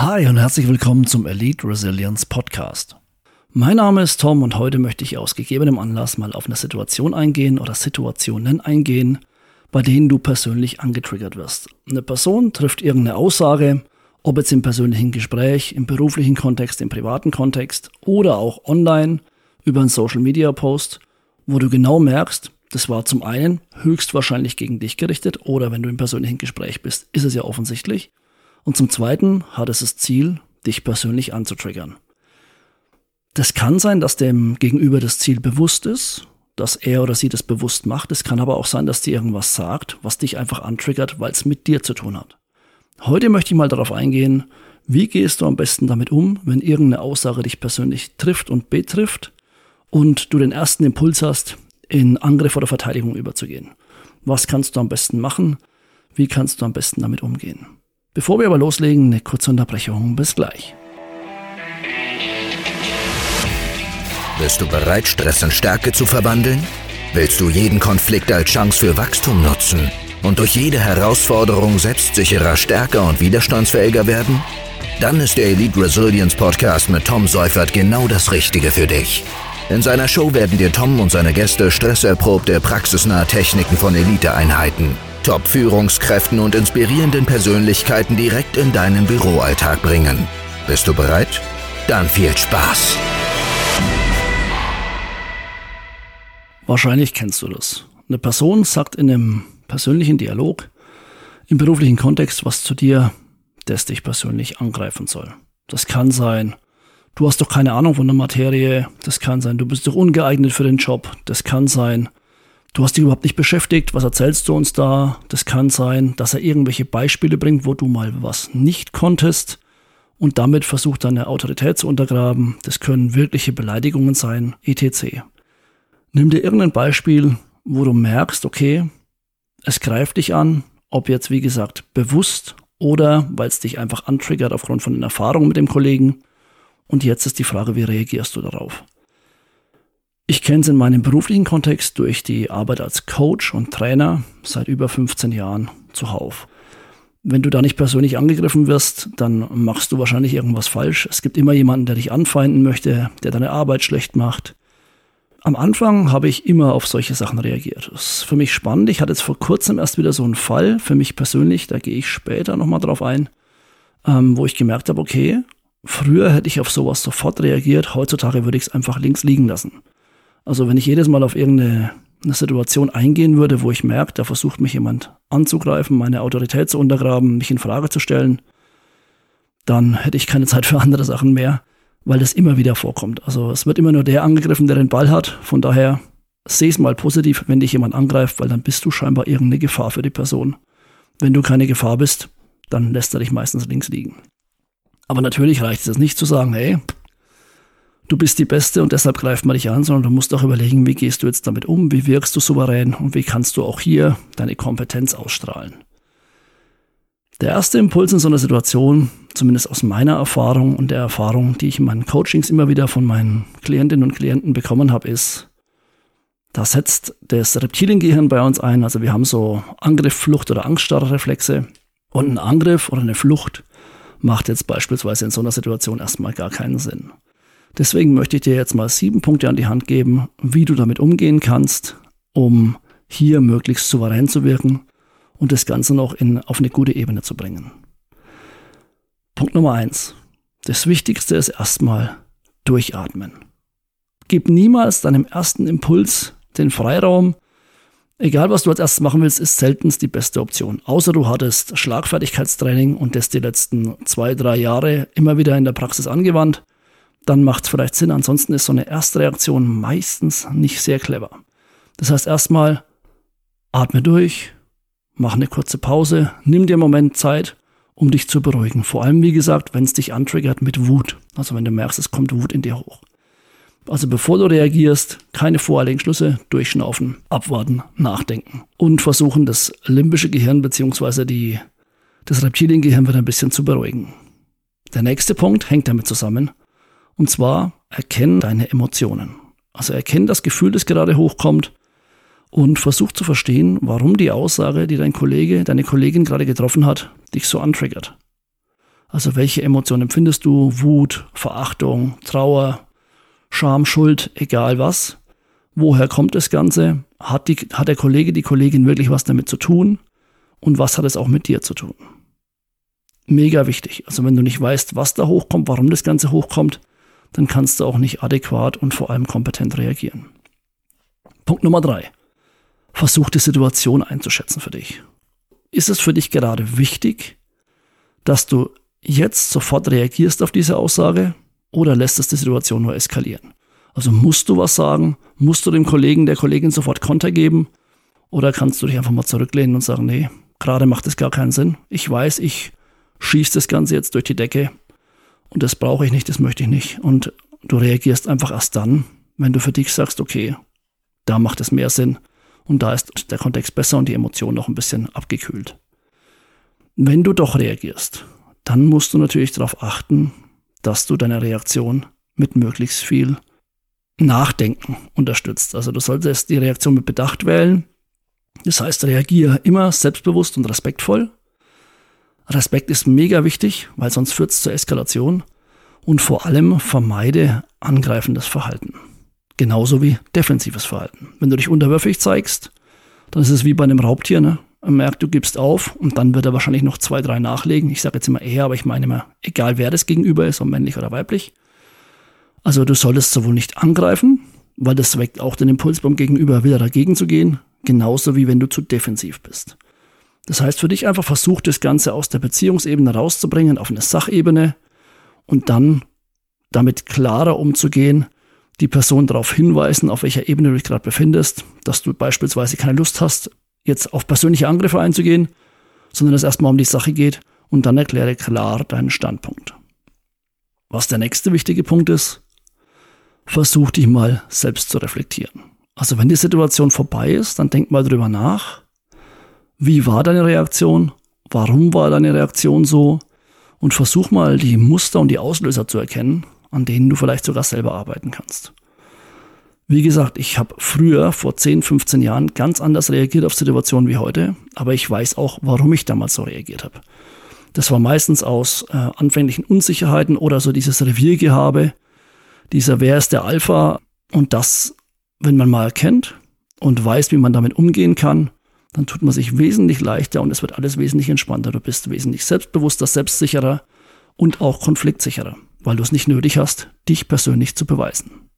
Hi und herzlich willkommen zum Elite Resilience Podcast. Mein Name ist Tom und heute möchte ich aus gegebenem Anlass mal auf eine Situation eingehen oder Situationen eingehen, bei denen du persönlich angetriggert wirst. Eine Person trifft irgendeine Aussage, ob jetzt im persönlichen Gespräch, im beruflichen Kontext, im privaten Kontext oder auch online über einen Social Media Post, wo du genau merkst, das war zum einen höchstwahrscheinlich gegen dich gerichtet oder wenn du im persönlichen Gespräch bist, ist es ja offensichtlich. Und zum Zweiten hat es das Ziel, dich persönlich anzutriggern. Das kann sein, dass dem Gegenüber das Ziel bewusst ist, dass er oder sie das bewusst macht. Es kann aber auch sein, dass dir irgendwas sagt, was dich einfach antriggert, weil es mit dir zu tun hat. Heute möchte ich mal darauf eingehen, wie gehst du am besten damit um, wenn irgendeine Aussage dich persönlich trifft und betrifft und du den ersten Impuls hast, in Angriff oder Verteidigung überzugehen. Was kannst du am besten machen? Wie kannst du am besten damit umgehen? Bevor wir aber loslegen, eine kurze Unterbrechung. Bis gleich. Bist du bereit, Stress in Stärke zu verwandeln? Willst du jeden Konflikt als Chance für Wachstum nutzen und durch jede Herausforderung selbstsicherer, stärker und widerstandsfähiger werden? Dann ist der Elite Resilience Podcast mit Tom Seufert genau das Richtige für dich. In seiner Show werden dir Tom und seine Gäste stresserprobte, praxisnahe Techniken von Eliteeinheiten, Top-Führungskräften und inspirierenden Persönlichkeiten direkt in deinen Büroalltag bringen. Bist du bereit? Dann viel Spaß! Wahrscheinlich kennst du das. Eine Person sagt in einem persönlichen Dialog, im beruflichen Kontext was zu dir, das dich persönlich angreifen soll. Das kann sein, du hast doch keine Ahnung von der Materie, das kann sein, du bist doch ungeeignet für den Job, das kann sein, du hast dich überhaupt nicht beschäftigt, was erzählst du uns da, das kann sein, dass er irgendwelche Beispiele bringt, wo du mal was nicht konntest und damit versucht deine Autorität zu untergraben, das können wirkliche Beleidigungen sein, etc. Nimm dir irgendein Beispiel, wo du merkst, okay, es greift dich an, ob jetzt wie gesagt bewusst oder weil es dich einfach antriggert aufgrund von den Erfahrungen mit dem Kollegen und jetzt ist die Frage, wie reagierst du darauf? Ich kenne es in meinem beruflichen Kontext durch die Arbeit als Coach und Trainer seit über 15 Jahren zuhauf. Wenn du da nicht persönlich angegriffen wirst, dann machst du wahrscheinlich irgendwas falsch. Es gibt immer jemanden, der dich anfeinden möchte, der deine Arbeit schlecht macht. Am Anfang habe ich immer auf solche Sachen reagiert. Das ist für mich spannend. Ich hatte jetzt vor kurzem erst wieder so einen Fall, für mich persönlich, da gehe ich später nochmal drauf ein, ähm, wo ich gemerkt habe, okay, Früher hätte ich auf sowas sofort reagiert, heutzutage würde ich es einfach links liegen lassen. Also wenn ich jedes Mal auf irgendeine eine Situation eingehen würde, wo ich merke, da versucht mich jemand anzugreifen, meine Autorität zu untergraben, mich in Frage zu stellen, dann hätte ich keine Zeit für andere Sachen mehr, weil das immer wieder vorkommt. Also es wird immer nur der angegriffen, der den Ball hat. Von daher sehe es mal positiv, wenn dich jemand angreift, weil dann bist du scheinbar irgendeine Gefahr für die Person. Wenn du keine Gefahr bist, dann lässt er dich meistens links liegen. Aber natürlich reicht es nicht zu sagen, hey, du bist die Beste und deshalb greift man dich an, sondern du musst auch überlegen, wie gehst du jetzt damit um, wie wirkst du souverän und wie kannst du auch hier deine Kompetenz ausstrahlen. Der erste Impuls in so einer Situation, zumindest aus meiner Erfahrung und der Erfahrung, die ich in meinen Coachings immer wieder von meinen Klientinnen und Klienten bekommen habe, ist, da setzt das Reptiliengehirn bei uns ein. Also wir haben so Angriff, Flucht oder Angststarrreflexe. Und ein Angriff oder eine Flucht macht jetzt beispielsweise in so einer Situation erstmal gar keinen Sinn. Deswegen möchte ich dir jetzt mal sieben Punkte an die Hand geben, wie du damit umgehen kannst, um hier möglichst souverän zu wirken und das Ganze noch in, auf eine gute Ebene zu bringen. Punkt Nummer eins. Das Wichtigste ist erstmal durchatmen. Gib niemals deinem ersten Impuls den Freiraum, Egal, was du als erstes machen willst, ist seltenst die beste Option. Außer du hattest Schlagfertigkeitstraining und das die letzten zwei, drei Jahre immer wieder in der Praxis angewandt. Dann macht es vielleicht Sinn. Ansonsten ist so eine Erstreaktion meistens nicht sehr clever. Das heißt erstmal, atme durch, mach eine kurze Pause, nimm dir einen Moment Zeit, um dich zu beruhigen. Vor allem, wie gesagt, wenn es dich antriggert mit Wut. Also wenn du merkst, es kommt Wut in dir hoch. Also bevor du reagierst, keine voreiligen Schlüsse, durchschnaufen, abwarten, nachdenken und versuchen, das limbische Gehirn bzw. Das Reptiliengehirn wieder ein bisschen zu beruhigen. Der nächste Punkt hängt damit zusammen. Und zwar erkennen deine Emotionen. Also erkennen das Gefühl, das gerade hochkommt und versuch zu verstehen, warum die Aussage, die dein Kollege, deine Kollegin gerade getroffen hat, dich so antriggert. Also welche Emotionen empfindest du? Wut, Verachtung, Trauer, Scham, Schuld, egal was. Woher kommt das Ganze? Hat, die, hat der Kollege, die Kollegin wirklich was damit zu tun? Und was hat es auch mit dir zu tun? Mega wichtig. Also wenn du nicht weißt, was da hochkommt, warum das Ganze hochkommt, dann kannst du auch nicht adäquat und vor allem kompetent reagieren. Punkt Nummer drei. Versuch die Situation einzuschätzen für dich. Ist es für dich gerade wichtig, dass du jetzt sofort reagierst auf diese Aussage oder lässt es die Situation nur eskalieren? Also musst du was sagen? Musst du dem Kollegen, der Kollegin sofort Konter geben? Oder kannst du dich einfach mal zurücklehnen und sagen, nee, gerade macht es gar keinen Sinn. Ich weiß, ich schieße das Ganze jetzt durch die Decke und das brauche ich nicht, das möchte ich nicht. Und du reagierst einfach erst dann, wenn du für dich sagst, okay, da macht es mehr Sinn und da ist der Kontext besser und die Emotion noch ein bisschen abgekühlt. Wenn du doch reagierst, dann musst du natürlich darauf achten, dass du deine Reaktion mit möglichst viel Nachdenken unterstützt. Also du solltest die Reaktion mit Bedacht wählen. Das heißt, reagiere immer selbstbewusst und respektvoll. Respekt ist mega wichtig, weil sonst führt es zur Eskalation. Und vor allem vermeide angreifendes Verhalten. Genauso wie defensives Verhalten. Wenn du dich unterwürfig zeigst, dann ist es wie bei einem Raubtier. Ne? Er merkt, du gibst auf und dann wird er wahrscheinlich noch zwei, drei nachlegen. Ich sage jetzt immer eher, aber ich meine immer, egal wer das gegenüber ist, ob männlich oder weiblich. Also du solltest sowohl nicht angreifen, weil das weckt auch den Impuls beim Gegenüber wieder dagegen zu gehen, genauso wie wenn du zu defensiv bist. Das heißt für dich einfach versuch das Ganze aus der Beziehungsebene rauszubringen auf eine Sachebene und dann damit klarer umzugehen, die Person darauf hinweisen, auf welcher Ebene du dich gerade befindest, dass du beispielsweise keine Lust hast, jetzt auf persönliche Angriffe einzugehen, sondern es erstmal um die Sache geht und dann erkläre klar deinen Standpunkt. Was der nächste wichtige Punkt ist, versuch dich mal selbst zu reflektieren. Also wenn die Situation vorbei ist, dann denk mal drüber nach. Wie war deine Reaktion? Warum war deine Reaktion so? Und versuch mal die Muster und die Auslöser zu erkennen, an denen du vielleicht sogar selber arbeiten kannst. Wie gesagt, ich habe früher, vor 10, 15 Jahren, ganz anders reagiert auf Situationen wie heute, aber ich weiß auch, warum ich damals so reagiert habe. Das war meistens aus äh, anfänglichen Unsicherheiten oder so dieses Reviergehabe, dieser Wer ist der Alpha und das, wenn man mal erkennt und weiß, wie man damit umgehen kann, dann tut man sich wesentlich leichter und es wird alles wesentlich entspannter. Du bist wesentlich selbstbewusster, selbstsicherer und auch konfliktsicherer, weil du es nicht nötig hast, dich persönlich zu beweisen.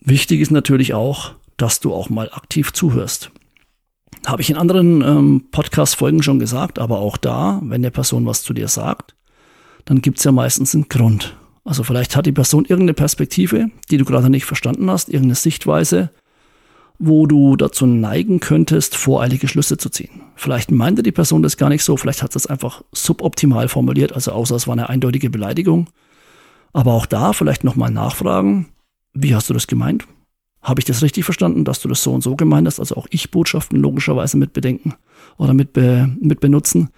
Wichtig ist natürlich auch, dass du auch mal aktiv zuhörst. Habe ich in anderen ähm, Podcast-Folgen schon gesagt, aber auch da, wenn eine Person was zu dir sagt, dann gibt es ja meistens einen Grund. Also vielleicht hat die Person irgendeine Perspektive, die du gerade nicht verstanden hast, irgendeine Sichtweise, wo du dazu neigen könntest, voreilige Schlüsse zu ziehen. Vielleicht meinte die Person das gar nicht so, vielleicht hat sie es einfach suboptimal formuliert, also außer es war eine eindeutige Beleidigung. Aber auch da vielleicht nochmal nachfragen, wie hast du das gemeint? Habe ich das richtig verstanden, dass du das so und so gemeint hast? Also auch Ich-Botschaften logischerweise mit bedenken oder mit, be mit benutzen.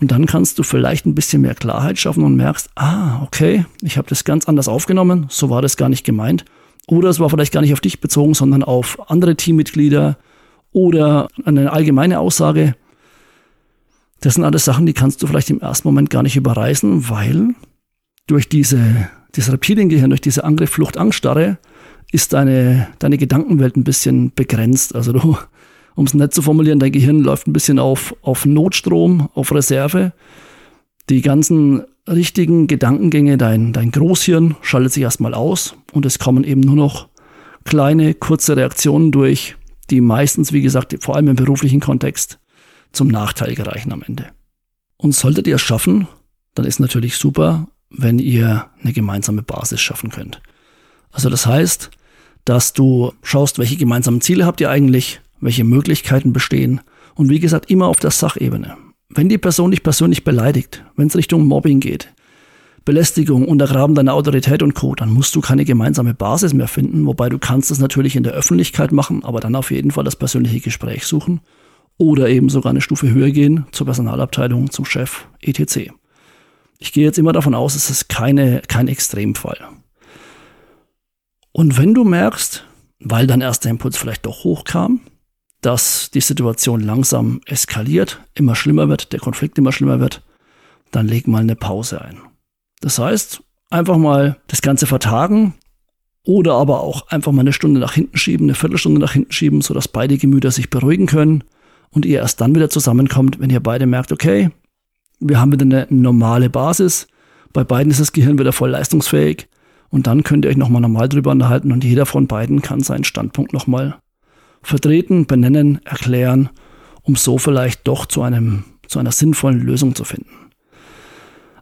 Und dann kannst du vielleicht ein bisschen mehr Klarheit schaffen und merkst, ah, okay, ich habe das ganz anders aufgenommen, so war das gar nicht gemeint. Oder es war vielleicht gar nicht auf dich bezogen, sondern auf andere Teammitglieder oder eine allgemeine Aussage. Das sind alles Sachen, die kannst du vielleicht im ersten Moment gar nicht überreißen, weil durch diese, dieses Reptiliengehirn, durch diese Angriff, Flucht, Angststarre ist deine, deine Gedankenwelt ein bisschen begrenzt. Also du um es nett zu formulieren, dein Gehirn läuft ein bisschen auf, auf Notstrom, auf Reserve. Die ganzen richtigen Gedankengänge, dein, dein Großhirn schaltet sich erstmal aus und es kommen eben nur noch kleine, kurze Reaktionen durch, die meistens, wie gesagt, vor allem im beruflichen Kontext zum Nachteil gereichen am Ende. Und solltet ihr es schaffen, dann ist natürlich super, wenn ihr eine gemeinsame Basis schaffen könnt. Also das heißt, dass du schaust, welche gemeinsamen Ziele habt ihr eigentlich, welche Möglichkeiten bestehen und wie gesagt immer auf der Sachebene. Wenn die Person dich persönlich beleidigt, wenn es Richtung Mobbing geht, Belästigung, Untergraben deiner Autorität und Co., dann musst du keine gemeinsame Basis mehr finden, wobei du kannst es natürlich in der Öffentlichkeit machen, aber dann auf jeden Fall das persönliche Gespräch suchen oder eben sogar eine Stufe höher gehen zur Personalabteilung, zum Chef, etc. Ich gehe jetzt immer davon aus, es ist keine, kein Extremfall. Und wenn du merkst, weil dein erster Impuls vielleicht doch hochkam, dass die Situation langsam eskaliert, immer schlimmer wird, der Konflikt immer schlimmer wird, dann leg mal eine Pause ein. Das heißt, einfach mal das Ganze vertagen oder aber auch einfach mal eine Stunde nach hinten schieben, eine Viertelstunde nach hinten schieben, sodass beide Gemüter sich beruhigen können und ihr erst dann wieder zusammenkommt, wenn ihr beide merkt, okay, wir haben wieder eine normale Basis, bei beiden ist das Gehirn wieder voll leistungsfähig und dann könnt ihr euch nochmal normal drüber unterhalten und jeder von beiden kann seinen Standpunkt nochmal vertreten, benennen, erklären, um so vielleicht doch zu einem, zu einer sinnvollen Lösung zu finden.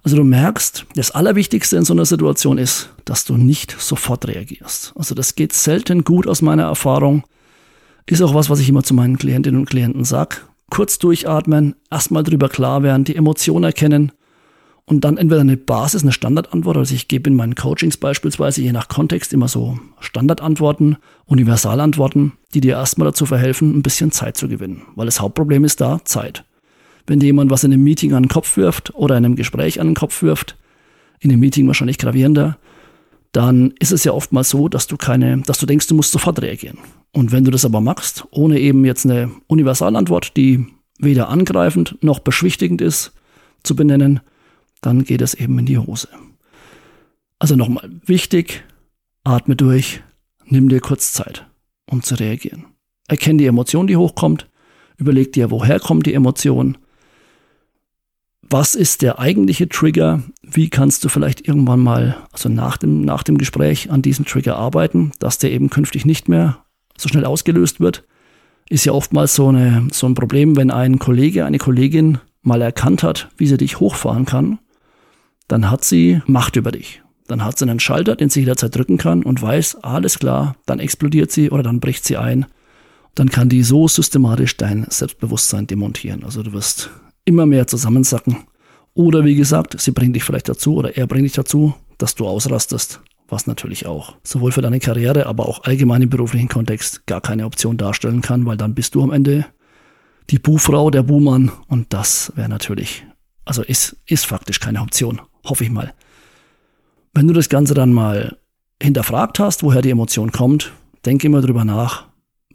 Also du merkst, das Allerwichtigste in so einer Situation ist, dass du nicht sofort reagierst. Also das geht selten gut aus meiner Erfahrung. Ist auch was, was ich immer zu meinen Klientinnen und Klienten sage. Kurz durchatmen, erstmal drüber klar werden, die Emotionen erkennen und dann entweder eine Basis, eine Standardantwort, also ich gebe in meinen Coachings beispielsweise je nach Kontext immer so Standardantworten, Universalantworten, die dir erstmal dazu verhelfen, ein bisschen Zeit zu gewinnen. Weil das Hauptproblem ist da Zeit. Wenn dir jemand was in einem Meeting an den Kopf wirft oder in einem Gespräch an den Kopf wirft, in einem Meeting wahrscheinlich gravierender, dann ist es ja oftmals so, dass du keine, dass du denkst, du musst sofort reagieren. Und wenn du das aber machst, ohne eben jetzt eine Universalantwort, die weder angreifend noch beschwichtigend ist, zu benennen, dann geht es eben in die Hose. Also nochmal wichtig, atme durch, nimm dir kurz Zeit, um zu reagieren. Erkenn die Emotion, die hochkommt, überleg dir, woher kommt die Emotion, was ist der eigentliche Trigger, wie kannst du vielleicht irgendwann mal, also nach dem, nach dem Gespräch an diesem Trigger arbeiten, dass der eben künftig nicht mehr so schnell ausgelöst wird. Ist ja oftmals so, eine, so ein Problem, wenn ein Kollege, eine Kollegin mal erkannt hat, wie sie dich hochfahren kann dann hat sie Macht über dich. Dann hat sie einen Schalter, den sie jederzeit drücken kann und weiß, alles klar, dann explodiert sie oder dann bricht sie ein. Dann kann die so systematisch dein Selbstbewusstsein demontieren. Also du wirst immer mehr zusammensacken. Oder wie gesagt, sie bringt dich vielleicht dazu oder er bringt dich dazu, dass du ausrastest, was natürlich auch sowohl für deine Karriere, aber auch allgemein im beruflichen Kontext gar keine Option darstellen kann, weil dann bist du am Ende die Buhfrau, der Buhmann und das wäre natürlich, also ist, ist faktisch keine Option. Hoffe ich mal. Wenn du das Ganze dann mal hinterfragt hast, woher die Emotion kommt, denke immer drüber nach,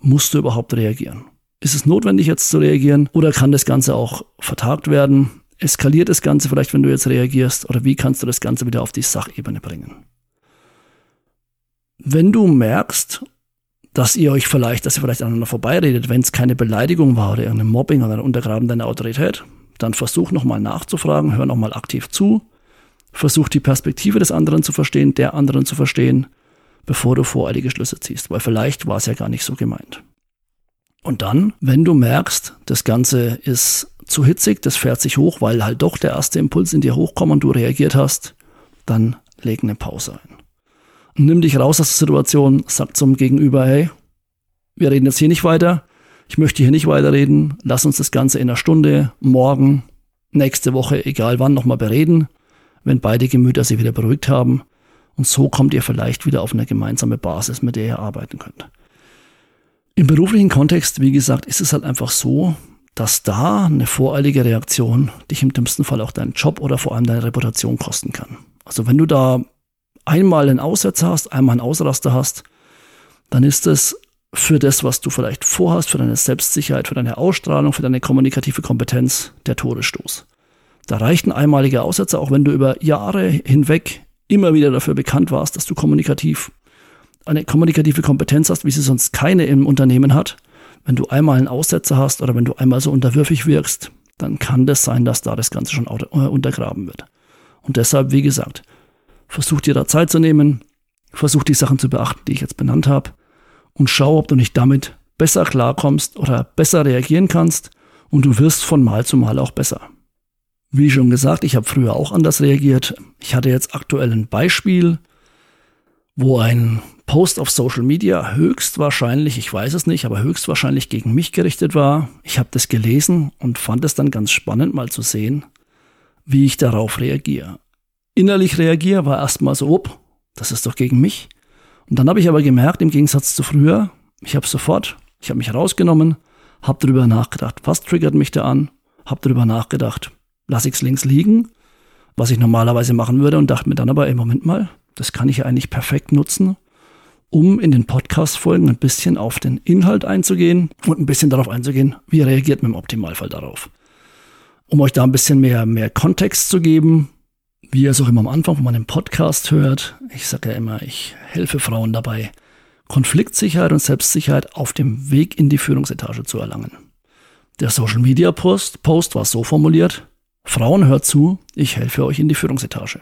musst du überhaupt reagieren? Ist es notwendig jetzt zu reagieren oder kann das Ganze auch vertagt werden? Eskaliert das Ganze vielleicht, wenn du jetzt reagierst oder wie kannst du das Ganze wieder auf die Sachebene bringen? Wenn du merkst, dass ihr euch vielleicht, dass ihr vielleicht aneinander vorbeiredet, wenn es keine Beleidigung war oder irgendein Mobbing oder ein Untergraben deiner Autorität, dann versuch nochmal nachzufragen, hör nochmal aktiv zu Versuch die Perspektive des anderen zu verstehen, der anderen zu verstehen, bevor du voreilige Schlüsse ziehst, weil vielleicht war es ja gar nicht so gemeint. Und dann, wenn du merkst, das Ganze ist zu hitzig, das fährt sich hoch, weil halt doch der erste Impuls in dir hochkommt und du reagiert hast, dann leg eine Pause ein. nimm dich raus aus der Situation, sag zum Gegenüber, hey, wir reden jetzt hier nicht weiter, ich möchte hier nicht weiterreden, lass uns das Ganze in einer Stunde, morgen, nächste Woche, egal wann, nochmal bereden wenn beide Gemüter sich wieder beruhigt haben. Und so kommt ihr vielleicht wieder auf eine gemeinsame Basis, mit der ihr arbeiten könnt. Im beruflichen Kontext, wie gesagt, ist es halt einfach so, dass da eine voreilige Reaktion dich im dümmsten Fall auch deinen Job oder vor allem deine Reputation kosten kann. Also wenn du da einmal einen Aussetzer hast, einmal einen Ausraster hast, dann ist es für das, was du vielleicht vorhast, für deine Selbstsicherheit, für deine Ausstrahlung, für deine kommunikative Kompetenz der Todesstoß. Da reicht ein einmaliger Aussetzer, auch wenn du über Jahre hinweg immer wieder dafür bekannt warst, dass du kommunikativ eine kommunikative Kompetenz hast, wie sie sonst keine im Unternehmen hat. Wenn du einmal einen Aussetzer hast oder wenn du einmal so unterwürfig wirkst, dann kann das sein, dass da das Ganze schon äh, untergraben wird. Und deshalb, wie gesagt, versuch dir da Zeit zu nehmen, versuch die Sachen zu beachten, die ich jetzt benannt habe und schau, ob du nicht damit besser klarkommst oder besser reagieren kannst und du wirst von Mal zu Mal auch besser. Wie schon gesagt, ich habe früher auch anders reagiert. Ich hatte jetzt aktuell ein Beispiel, wo ein Post auf Social Media höchstwahrscheinlich, ich weiß es nicht, aber höchstwahrscheinlich gegen mich gerichtet war. Ich habe das gelesen und fand es dann ganz spannend mal zu sehen, wie ich darauf reagiere. Innerlich reagiere war erstmal so, ob, das ist doch gegen mich. Und dann habe ich aber gemerkt, im Gegensatz zu früher, ich habe sofort, ich habe mich rausgenommen, habe darüber nachgedacht, was triggert mich da an, habe darüber nachgedacht, lasse ich es links liegen, was ich normalerweise machen würde und dachte mir dann aber, ey, Moment mal, das kann ich ja eigentlich perfekt nutzen, um in den Podcast-Folgen ein bisschen auf den Inhalt einzugehen und ein bisschen darauf einzugehen, wie reagiert man im Optimalfall darauf. Um euch da ein bisschen mehr, mehr Kontext zu geben, wie ihr es auch immer am Anfang von meinem Podcast hört, ich sage ja immer, ich helfe Frauen dabei, Konfliktsicherheit und Selbstsicherheit auf dem Weg in die Führungsetage zu erlangen. Der Social Media Post, Post war so formuliert, Frauen hört zu, ich helfe euch in die Führungsetage.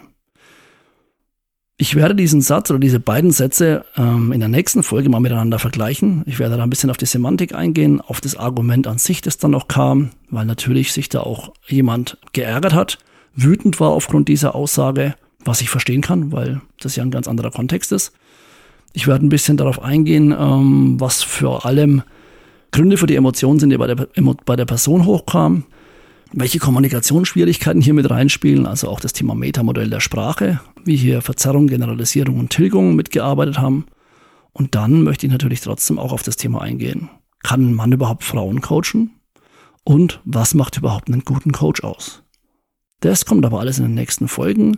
Ich werde diesen Satz oder diese beiden Sätze ähm, in der nächsten Folge mal miteinander vergleichen. Ich werde da ein bisschen auf die Semantik eingehen, auf das Argument an sich, das dann noch kam, weil natürlich sich da auch jemand geärgert hat, wütend war aufgrund dieser Aussage, was ich verstehen kann, weil das ja ein ganz anderer Kontext ist. Ich werde ein bisschen darauf eingehen, ähm, was vor allem Gründe für die Emotionen sind, die bei der, bei der Person hochkamen welche Kommunikationsschwierigkeiten hier mit reinspielen, also auch das Thema Metamodell der Sprache, wie hier Verzerrung, Generalisierung und Tilgung mitgearbeitet haben. Und dann möchte ich natürlich trotzdem auch auf das Thema eingehen. Kann ein Mann überhaupt Frauen coachen? Und was macht überhaupt einen guten Coach aus? Das kommt aber alles in den nächsten Folgen.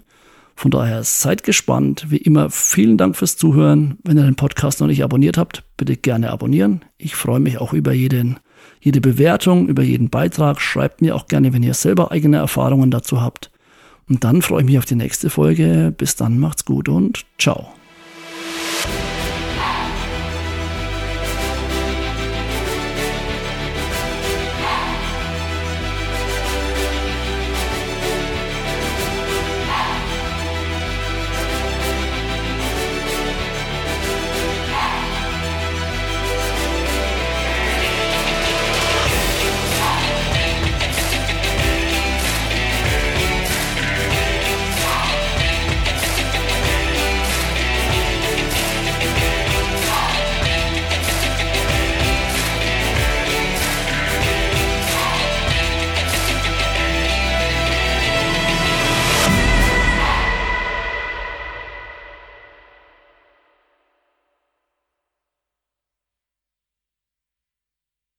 Von daher seid gespannt. Wie immer, vielen Dank fürs Zuhören. Wenn ihr den Podcast noch nicht abonniert habt, bitte gerne abonnieren. Ich freue mich auch über jeden jede Bewertung, über jeden Beitrag. Schreibt mir auch gerne, wenn ihr selber eigene Erfahrungen dazu habt. Und dann freue ich mich auf die nächste Folge. Bis dann, macht's gut und ciao.